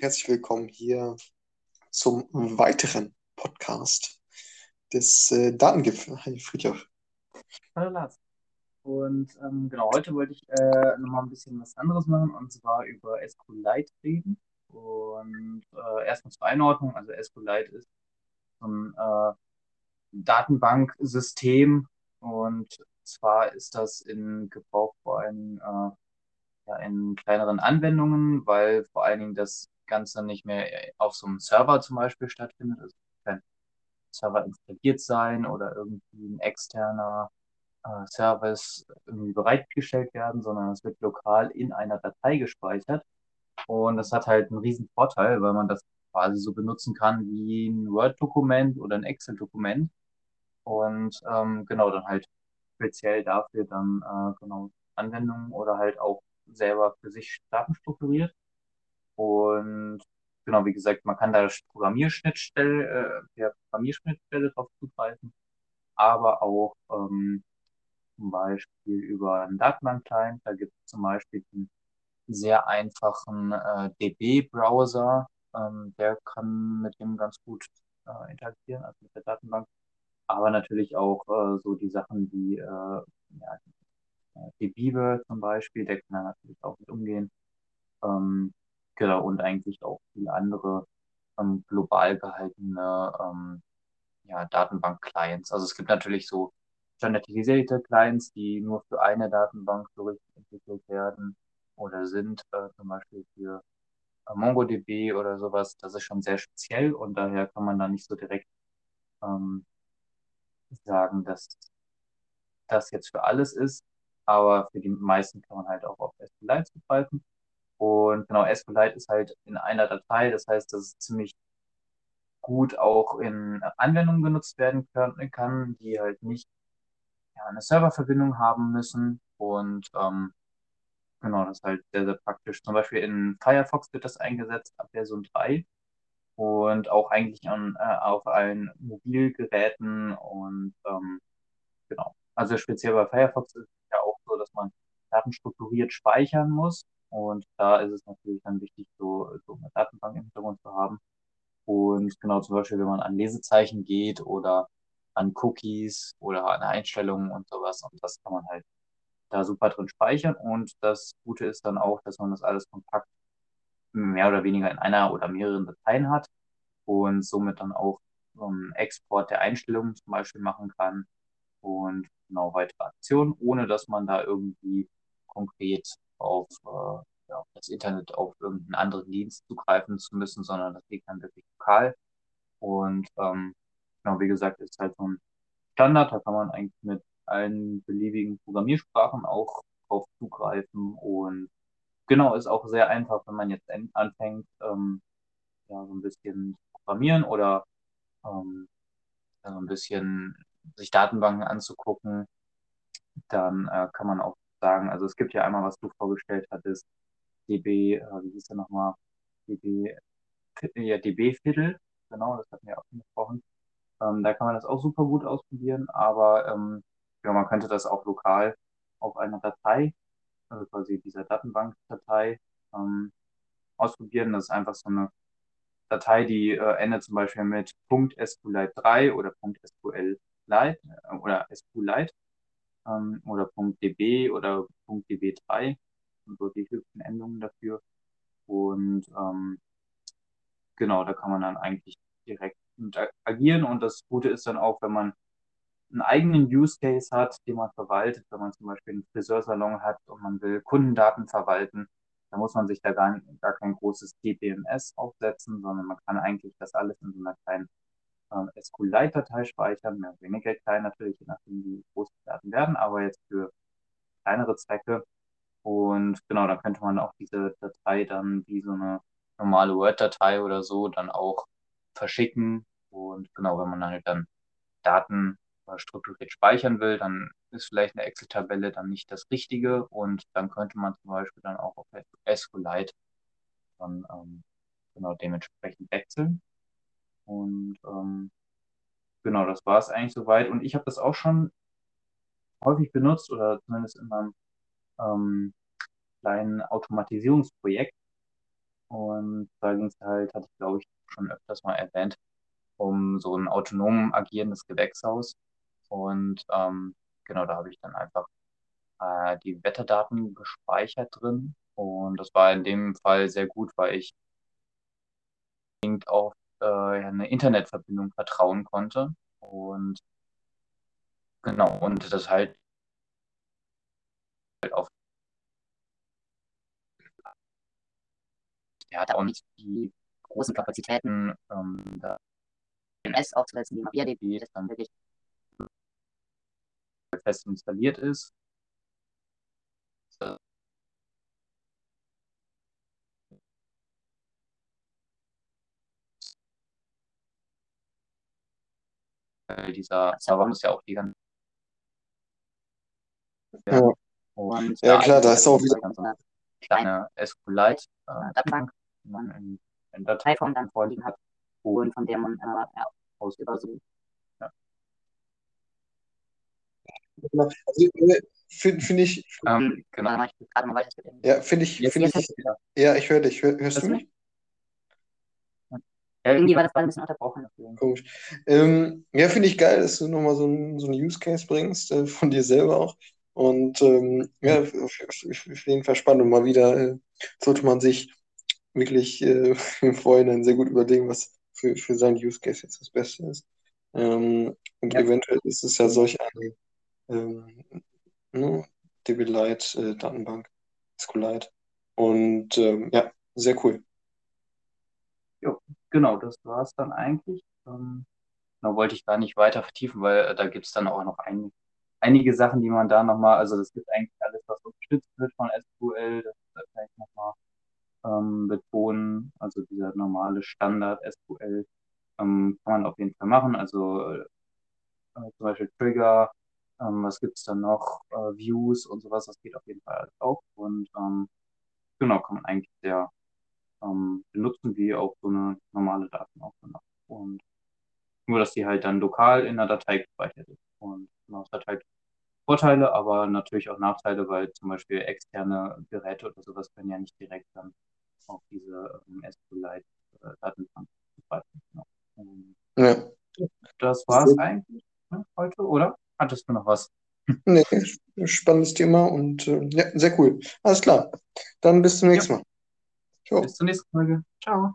Herzlich willkommen hier zum weiteren Podcast des äh, Datengipfels. Hi Friedhof. Hallo Lars. Und ähm, genau, heute wollte ich äh, nochmal ein bisschen was anderes machen und zwar über SQLite reden. Und äh, erstmal zur Einordnung, also SQLite ist so ein äh, Datenbanksystem und zwar ist das in Gebrauch vor allem äh, ja, in kleineren Anwendungen, weil vor allen Dingen das Ganze nicht mehr auf so einem Server zum Beispiel stattfindet. Also kein Server installiert sein oder irgendwie ein externer äh, Service irgendwie bereitgestellt werden, sondern es wird lokal in einer Datei gespeichert. Und das hat halt einen riesen Vorteil, weil man das quasi so benutzen kann wie ein Word-Dokument oder ein Excel-Dokument. Und ähm, genau, dann halt speziell dafür dann äh, genau Anwendungen oder halt auch selber für sich Daten strukturiert. Und genau, wie gesagt, man kann da Programmierschnittstelle, äh, per Programmierschnittstelle drauf zugreifen, aber auch ähm, zum Beispiel über einen Datenbank-Client. Da gibt es zum Beispiel einen sehr einfachen äh, DB-Browser, ähm, der kann mit dem ganz gut äh, interagieren, also mit der Datenbank. Aber natürlich auch äh, so die Sachen wie äh, ja, die Bibel zum Beispiel, der kann da natürlich auch mit umgehen. Ähm, genau, und eigentlich auch viele andere ähm, global gehaltene ähm, ja, Datenbank-Clients. Also es gibt natürlich so standardisierte Clients, die nur für eine Datenbank so richtig entwickelt werden oder sind, äh, zum Beispiel für äh, MongoDB oder sowas. Das ist schon sehr speziell und daher kann man da nicht so direkt ähm, sagen, dass das jetzt für alles ist aber für die meisten kann man halt auch auf SQLite zugreifen. Und genau, SQLite ist halt in einer Datei, das heißt, dass es ziemlich gut auch in Anwendungen genutzt werden kann, die halt nicht ja, eine Serververbindung haben müssen. Und ähm, genau, das ist halt sehr, sehr praktisch. Zum Beispiel in Firefox wird das eingesetzt ab Version 3 und auch eigentlich an, äh, auf allen Mobilgeräten und ähm, genau. Also speziell bei Firefox ist dass man Daten strukturiert speichern muss. Und da ist es natürlich dann wichtig, so, so eine Datenbank im Hintergrund zu haben. Und genau zum Beispiel, wenn man an Lesezeichen geht oder an Cookies oder an Einstellungen und sowas. Und das kann man halt da super drin speichern. Und das Gute ist dann auch, dass man das alles kompakt mehr oder weniger in einer oder mehreren Dateien hat und somit dann auch einen Export der Einstellungen zum Beispiel machen kann und genau weitere Aktionen, ohne dass man da irgendwie konkret auf, äh, ja, das Internet, auf irgendeinen anderen Dienst zugreifen zu müssen, sondern das geht dann wirklich lokal. Und ähm, genau, wie gesagt, ist halt so ein Standard, da kann man eigentlich mit allen beliebigen Programmiersprachen auch drauf zugreifen und genau, ist auch sehr einfach, wenn man jetzt anfängt, ähm, ja, so ein bisschen zu programmieren oder ähm, so ein bisschen sich Datenbanken anzugucken, dann äh, kann man auch sagen, also es gibt ja einmal, was du vorgestellt hattest, DB, äh, wie hieß der nochmal? DB, ja, DB Fiddle, genau, das hatten wir auch schon gesprochen. Ähm, da kann man das auch super gut ausprobieren, aber ähm, ja, man könnte das auch lokal auf einer Datei, also quasi dieser Datenbankdatei, ähm, ausprobieren. Das ist einfach so eine Datei, die äh, endet zum Beispiel mit .sqlite3 oder .sql Lite äh, oder SQLite ähm, oder .db oder .db3 und so die hübschen Endungen dafür. Und ähm, genau, da kann man dann eigentlich direkt agieren und das Gute ist dann auch, wenn man einen eigenen Use Case hat, den man verwaltet, wenn man zum Beispiel einen Friseursalon hat und man will Kundendaten verwalten, dann muss man sich da gar, gar kein großes DBMS aufsetzen, sondern man kann eigentlich das alles in so einer kleinen ähm, SQLite-Datei speichern, mehr oder weniger klein natürlich, je nachdem wie groß die Daten werden, aber jetzt für kleinere Zwecke. Und genau, dann könnte man auch diese Datei dann wie so eine normale Word-Datei oder so dann auch verschicken. Und genau, wenn man halt dann Daten strukturiert speichern will, dann ist vielleicht eine Excel-Tabelle dann nicht das Richtige und dann könnte man zum Beispiel dann auch auf SQLite dann ähm, genau dementsprechend wechseln. Und ähm, genau, das war es eigentlich soweit. Und ich habe das auch schon häufig benutzt oder zumindest in meinem ähm, kleinen Automatisierungsprojekt. Und da ging es halt, hatte ich glaube ich schon öfters mal erwähnt, um so ein autonom agierendes Gewächshaus. Und ähm, genau, da habe ich dann einfach äh, die Wetterdaten gespeichert drin. Und das war in dem Fall sehr gut, weil ich auf äh, eine Internetverbindung vertrauen konnte. Und genau, und das halt auf er hat auch nicht die großen Kapazitäten, ähm, da MS aufzusetzen, wie MariaDB, das dann wirklich fest installiert ist. Dieser Server muss ja auch die ganze Ja, Und ja klar, da ist auch wieder. eine kleine SQLite-Datenbank, die man in, in Dateiform dann vorliegen hat und von der man äh, ja, aus über so ja. Genau. Also, äh, finde find ich, Ähm, genau, weiter. ja, finde ich, jetzt ich, ja, ich höre dich. Hör, hörst du mich? Ja, irgendwie war das gerade ein bisschen unterbrochen. Komisch. Ähm, ja, finde ich geil, dass du nochmal so einen so einen Use Case bringst, äh, von dir selber auch. Und ähm, ja, auf, auf, jeden Fall spannend. Und mal wieder äh, sollte man sich wirklich äh, im Vorhinein sehr gut überlegen, was für, für seinen Use Case jetzt das Beste ist. Ähm, und Ja. eventuell ist es ja solch eine ähm, ne, DB Lite äh, Datenbank, SQLite. Und ähm, ja, sehr cool. Jo, genau, das war es dann eigentlich. Ähm, da wollte ich gar nicht weiter vertiefen, weil äh, da gibt es dann auch noch ein, einige Sachen, die man da nochmal, also das gibt eigentlich alles, was unterstützt wird von SQL, das das kann ich nochmal ähm, betonen. Also dieser normale Standard SQL ähm, kann man auf jeden Fall machen. Also äh, zum Beispiel Trigger, ähm, was gibt's dann noch, äh, Views und sowas, das geht auf jeden Fall alles auch. Und ähm, genau, kann man eigentlich sehr ähm, benutzen, wie auch so eine normale Datenaufnahme. Und nur, dass die halt dann lokal in der Datei gespeichert ist. Und genau, es hat halt Vorteile, aber natürlich auch Nachteile, weil zum Beispiel externe Geräte oder sowas können ja nicht direkt dann auf diese ähm, SQLite-Datenbank zugreifen. Genau. Ja. das war's eigentlich ne, heute, oder? Hattest du noch was? Nee, spannendes Thema und äh, ja, sehr cool. Alles klar. Dann bis zum Ja, nächsten Mal. Ciao. bis zur nächsten Folge. Ciao.